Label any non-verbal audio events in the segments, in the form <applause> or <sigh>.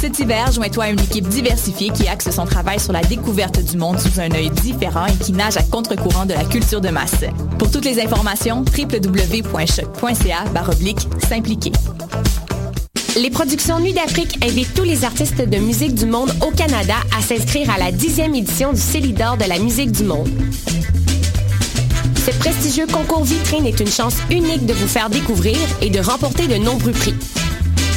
Cet hiver, joins-toi à une équipe diversifiée qui axe son travail sur la découverte du monde sous un œil différent et qui nage à contre-courant de la culture de masse. Pour toutes les informations, www.choc.ca s'impliquer. Les productions Nuit d'Afrique invitent tous les artistes de musique du monde au Canada à s'inscrire à la dixième édition du Célidor de la musique du monde. Ce prestigieux concours vitrine est une chance unique de vous faire découvrir et de remporter de nombreux prix.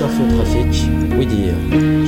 chauffeur trafic, oui dire.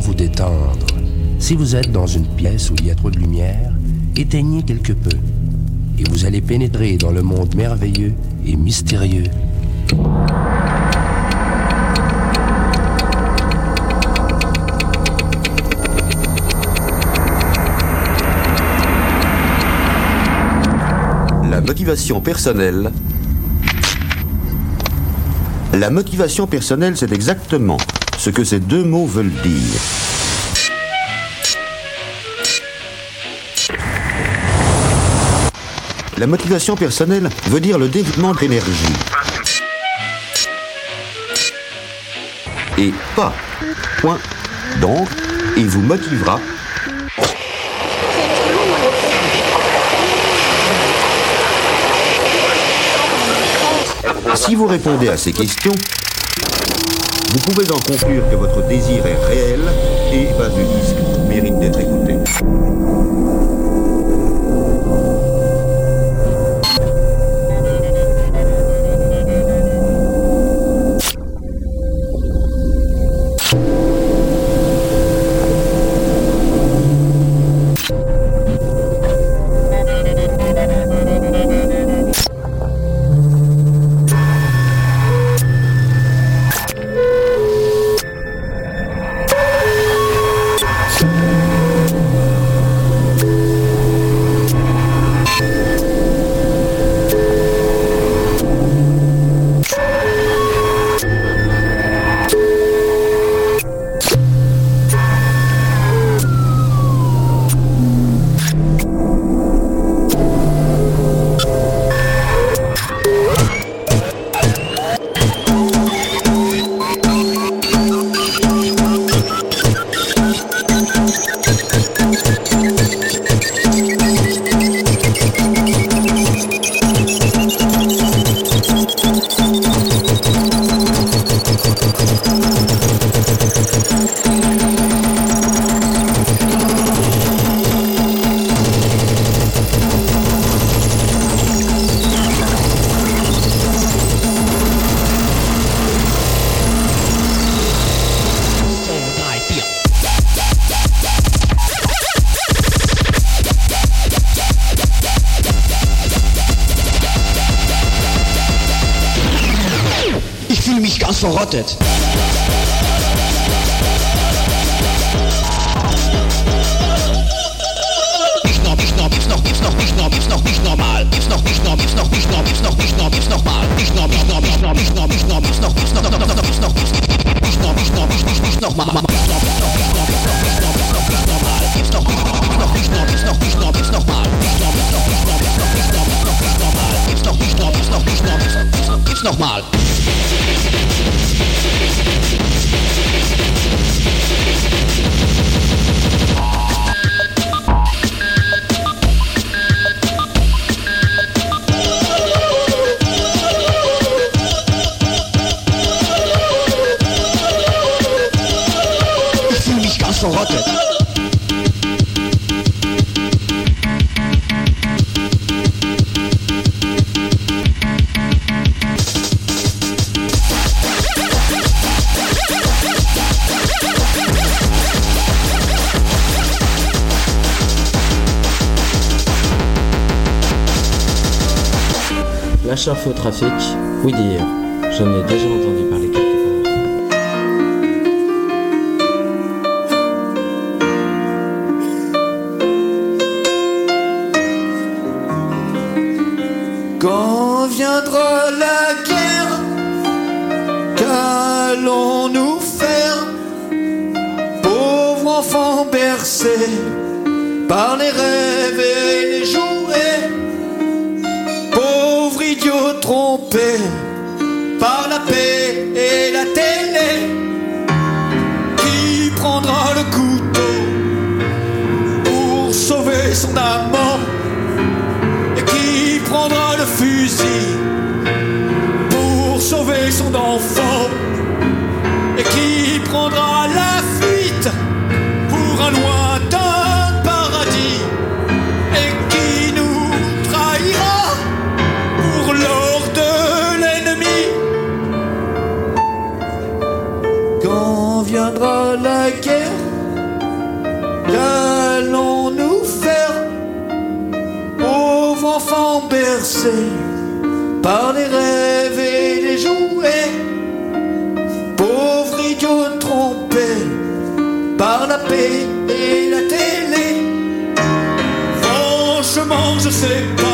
Vous détendre. Si vous êtes dans une pièce où il y a trop de lumière, éteignez quelque peu et vous allez pénétrer dans le monde merveilleux et mystérieux. La motivation personnelle. La motivation personnelle, c'est exactement ce que ces deux mots veulent dire. La motivation personnelle veut dire le développement d'énergie. Et pas. Point. Donc, il vous motivera Si vous répondez à ces questions, vous pouvez en conclure que votre désir est réel et pas de disque mérite d'être écouté. La chauffe au trafic, oui dire. J'en ai déjà entendu parler quelque part. Quand viendra la guerre, qu'allons-nous faire? Pauvres enfants bercés par les rêves par les rêves et les jouets. Pauvres idiots trompés par la paix et la télé. Franchement, je sais pas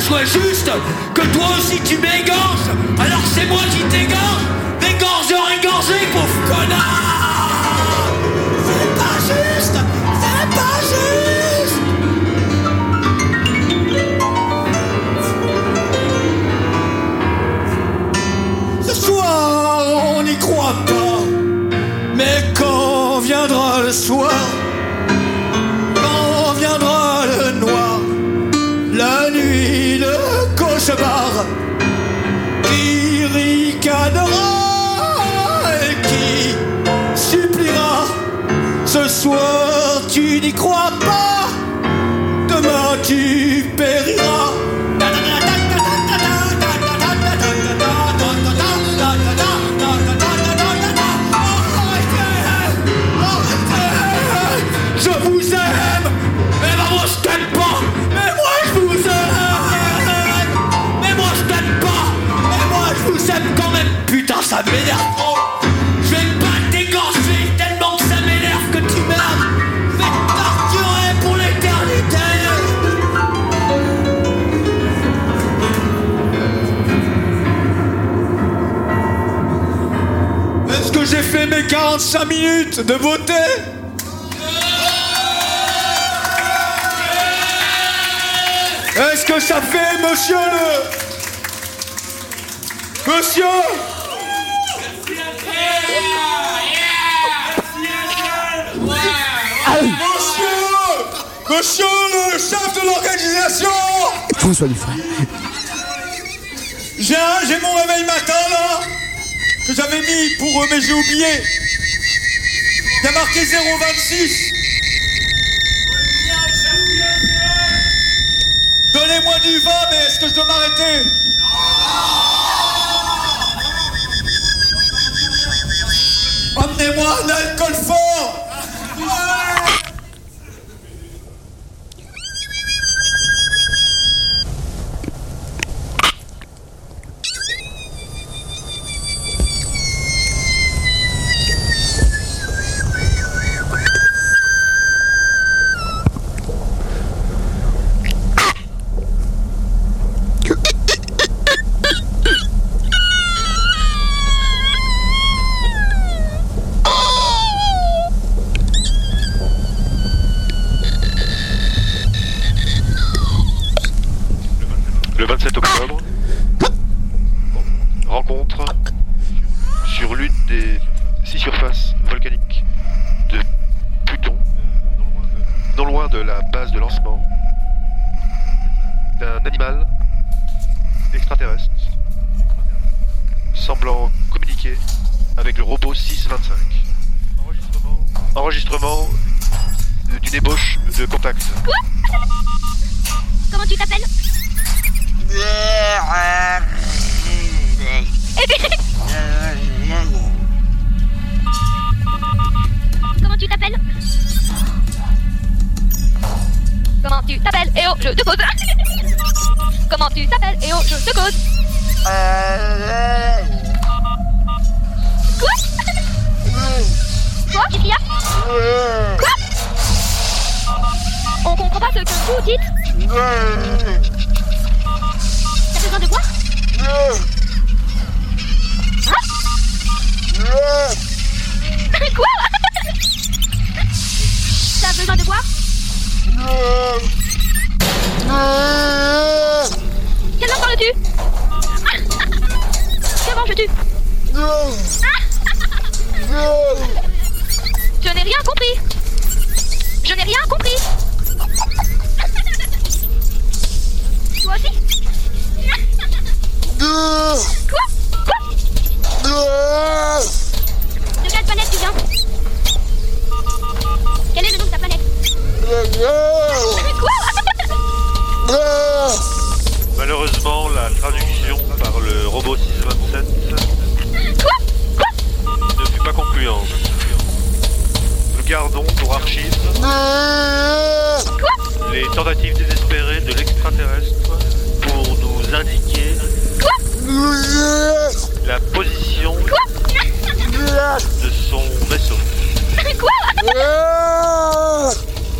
ça soit juste Que toi aussi tu m'égorges. Alors c'est moi qui t'égorge Dégorgeur égorgé, pauvre connard Ce soir, tu n'y crois pas. Demain, tu mes 45 minutes de voter Est-ce que ça fait, monsieur le... Monsieur Monsieur Monsieur le chef de l'organisation. François Dufresne. J'ai mon réveil matin là j'avais mis pour eux mais j'ai oublié. Il y a marqué 026. Donnez-moi du vin mais est-ce que je dois m'arrêter? Emmenez-moi un alcool Comment tu t'appelles <laughs> Comment tu t'appelles Comment tu t'appelles Eh oh, je te cause Comment tu t'appelles Eh oh, je te cause Quoi Quoi Quoi on comprend pas ce que vous dites. T'as besoin de quoi? Hein? T'as besoin de quoi? Quelle langue parles-tu Que manges-tu Je n'ai rien compris. Je n'ai rien compris. Toi aussi Quoi? Quoi? De quelle planète tu viens. Quel est le nom de ta planète Quoi? Malheureusement, la traduction par le robot 627 gardons pour archives les tentatives désespérées de l'extraterrestre pour nous indiquer la position de son vaisseau. Quoi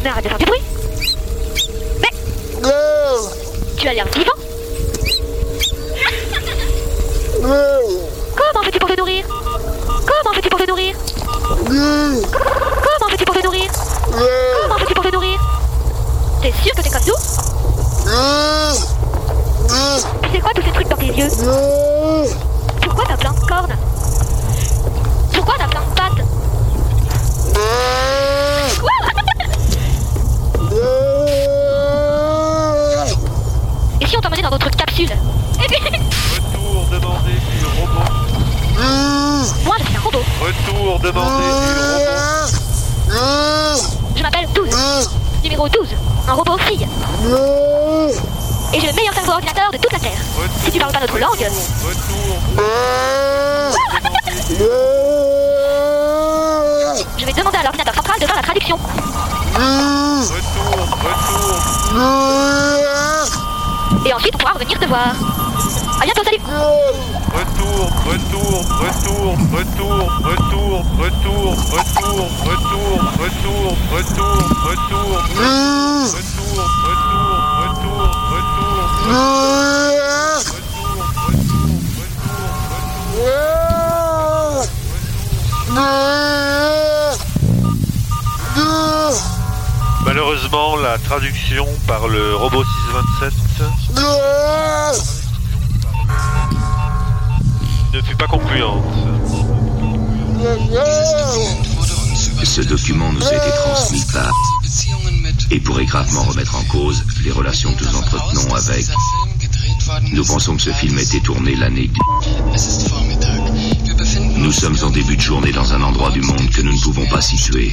Mais arrête de faire du bruit. Mais Tu as l'air vivant. <laughs> Comment fais-tu pour te nourrir Comment fais-tu pour te nourrir Comment fais-tu pour te nourrir Comment fais-tu pour te nourrir T'es sûr que t'es comme nous C'est quoi tous ces trucs dans tes yeux Pourquoi t'as plein de cornes Pourquoi t'as plein de pattes Quoi Et si on t'emmenait dans notre capsule Et puis... Retour demandé du robot. Moi, je suis un robot. Retour demandé du robot. Je m'appelle 12. Numéro 12. Un robot fille. Et j'ai le meilleur cerveau ordinateur de toute la Terre. Si tu parles pas notre langue... Je vais demander à l'ordinateur central de faire la traduction. Et ensuite, on pourra revenir te voir. A bientôt, salut Retour, retour, retour, retour, retour, retour, retour, retour, retour, retour, retour, retour, retour, retour, retour, Malheureusement, la traduction par le robot 627 ne fut pas concluante. Ce document nous a été transmis par et pourrait gravement remettre en cause les relations que nous entretenons avec. Nous pensons que ce film a été tourné l'année. Nous sommes en début de journée dans un endroit du monde que nous ne pouvons pas situer.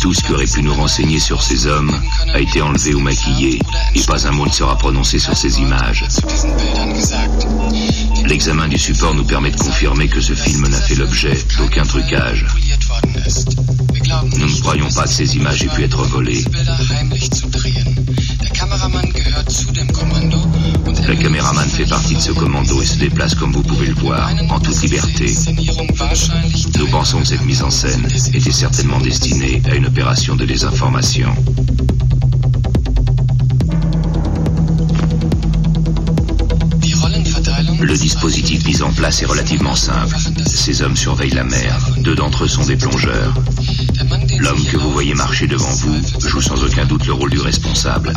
Tout ce qui aurait pu nous renseigner sur ces hommes a été enlevé ou maquillé, et pas un mot ne sera prononcé sur ces images. L'examen du support nous permet de confirmer que ce film n'a fait l'objet d'aucun trucage. Nous ne croyons pas que ces images aient pu être volées. Le caméraman fait partie de ce commando et se déplace comme vous pouvez le voir, en toute liberté. Nous pensons que cette mise en scène était certainement destinée à une opération de désinformation. Le dispositif mis en place est relativement simple. Ces hommes surveillent la mer. Deux d'entre eux sont des plongeurs. L'homme que vous voyez marcher devant vous joue sans aucun doute le rôle du responsable.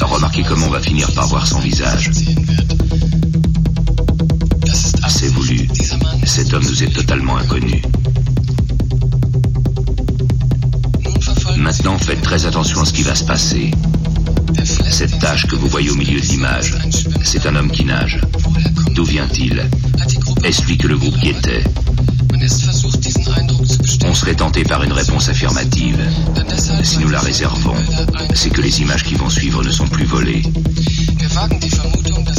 Remarquez comment on va finir par voir son visage. C'est voulu. Cet homme nous est totalement inconnu. Maintenant, faites très attention à ce qui va se passer. Cette tache que vous voyez au milieu de l'image, c'est un homme qui nage. D'où vient-il? Est-ce lui que le groupe guettait On serait tenté par une réponse affirmative. Si nous la réservons, c'est que les images qui vont suivre ne sont plus volées.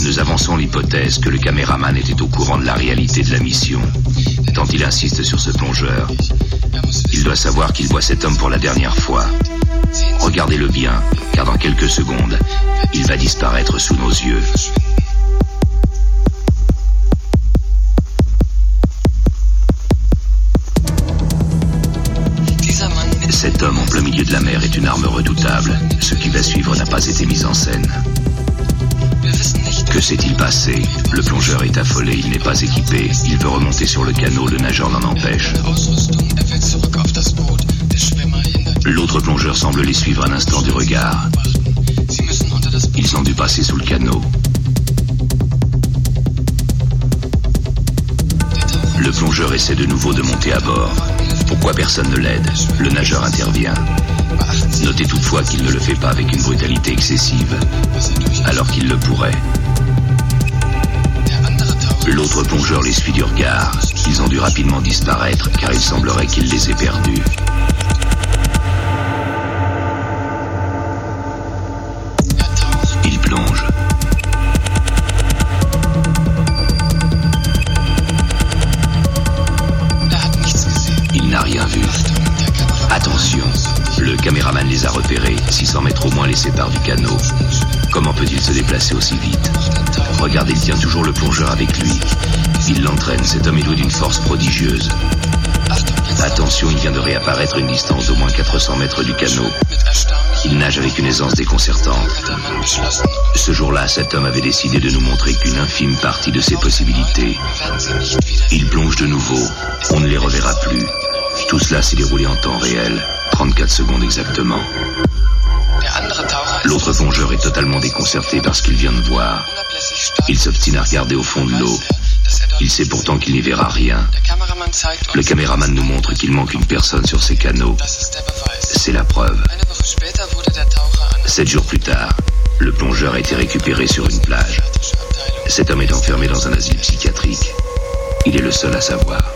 Nous avançons l'hypothèse que le caméraman était au courant de la réalité de la mission, tant il insiste sur ce plongeur. Il doit savoir qu'il voit cet homme pour la dernière fois. Regardez-le bien, car dans quelques secondes, il va disparaître sous nos yeux. Cet homme en plein milieu de la mer est une arme redoutable. Ce qui va suivre n'a pas été mis en scène. Que s'est-il passé? Le plongeur est affolé, il n'est pas équipé. Il veut remonter sur le canot, le nageur l'en empêche. L'autre plongeur semble les suivre un instant du regard. Ils ont dû passer sous le canot. plongeur essaie de nouveau de monter à bord. Pourquoi personne ne l'aide? Le nageur intervient. Notez toutefois qu'il ne le fait pas avec une brutalité excessive, alors qu'il le pourrait. L'autre plongeur les suit du regard. Ils ont dû rapidement disparaître car il semblerait qu'il les ait perdus. 600 mètres au moins les séparent du canot. Comment peut-il se déplacer aussi vite Regardez, il tient toujours le plongeur avec lui. Il l'entraîne, cet homme est doué d'une force prodigieuse. Attention, il vient de réapparaître une distance d'au moins 400 mètres du canot. Il nage avec une aisance déconcertante. Ce jour-là, cet homme avait décidé de nous montrer qu'une infime partie de ses possibilités. Il plonge de nouveau. On ne les reverra plus. Tout cela s'est déroulé en temps réel. 34 secondes exactement. L'autre plongeur est totalement déconcerté par ce qu'il vient de voir. Il s'obstine à regarder au fond de l'eau. Il sait pourtant qu'il n'y verra rien. Le caméraman nous montre qu'il manque une personne sur ces canaux. C'est la preuve. Sept jours plus tard, le plongeur a été récupéré sur une plage. Cet homme est enfermé dans un asile psychiatrique. Il est le seul à savoir.